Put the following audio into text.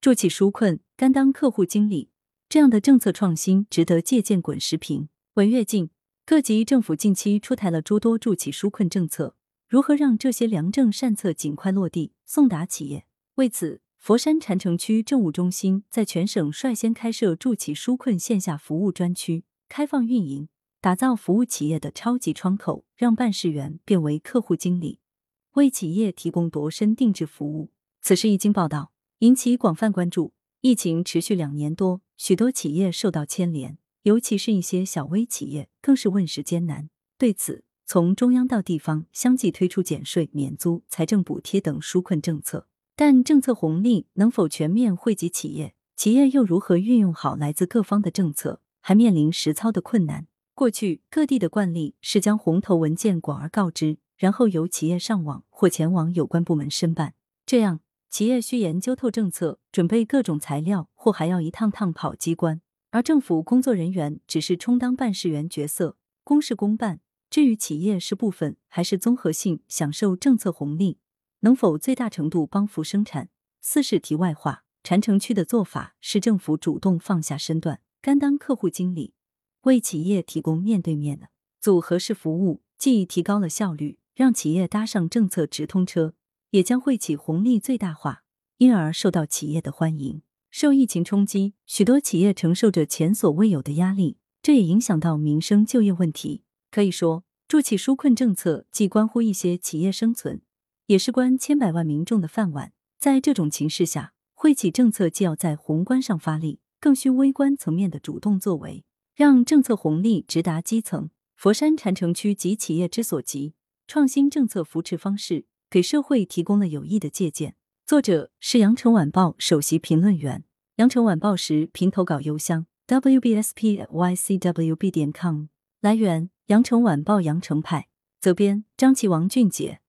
助企纾困，甘当客户经理，这样的政策创新值得借鉴。滚石屏文跃进，各级政府近期出台了诸多助企纾困政策，如何让这些良政善策尽快落地，送达企业？为此，佛山禅城区政务中心在全省率先开设助企纾困线下服务专区，开放运营，打造服务企业的超级窗口，让办事员变为客户经理，为企业提供度身定制服务。此事一经报道。引起广泛关注。疫情持续两年多，许多企业受到牵连，尤其是一些小微企业，更是问世艰难。对此，从中央到地方相继推出减税、免租、财政补贴等纾困政策，但政策红利能否全面惠及企业？企业又如何运用好来自各方的政策？还面临实操的困难。过去各地的惯例是将红头文件广而告之，然后由企业上网或前往有关部门申办，这样。企业需研究透政策，准备各种材料，或还要一趟趟跑机关，而政府工作人员只是充当办事员角色，公事公办。至于企业是部分还是综合性享受政策红利，能否最大程度帮扶生产，四是题外话。禅城区的做法是政府主动放下身段，甘当客户经理，为企业提供面对面的组合式服务，既提高了效率，让企业搭上政策直通车。也将会起红利最大化，因而受到企业的欢迎。受疫情冲击，许多企业承受着前所未有的压力，这也影响到民生就业问题。可以说，助企纾困政策既关乎一些企业生存，也是关千百万民众的饭碗。在这种情势下，惠企政策既要在宏观上发力，更需微观层面的主动作为，让政策红利直达基层。佛山禅城区及企业之所急，创新政策扶持方式。给社会提供了有益的借鉴。作者是羊城晚报首席评论员，羊城晚报时评投稿邮箱：wbspycwb 点 com。来源：羊城晚报羊城派。责编：张琪、王俊杰。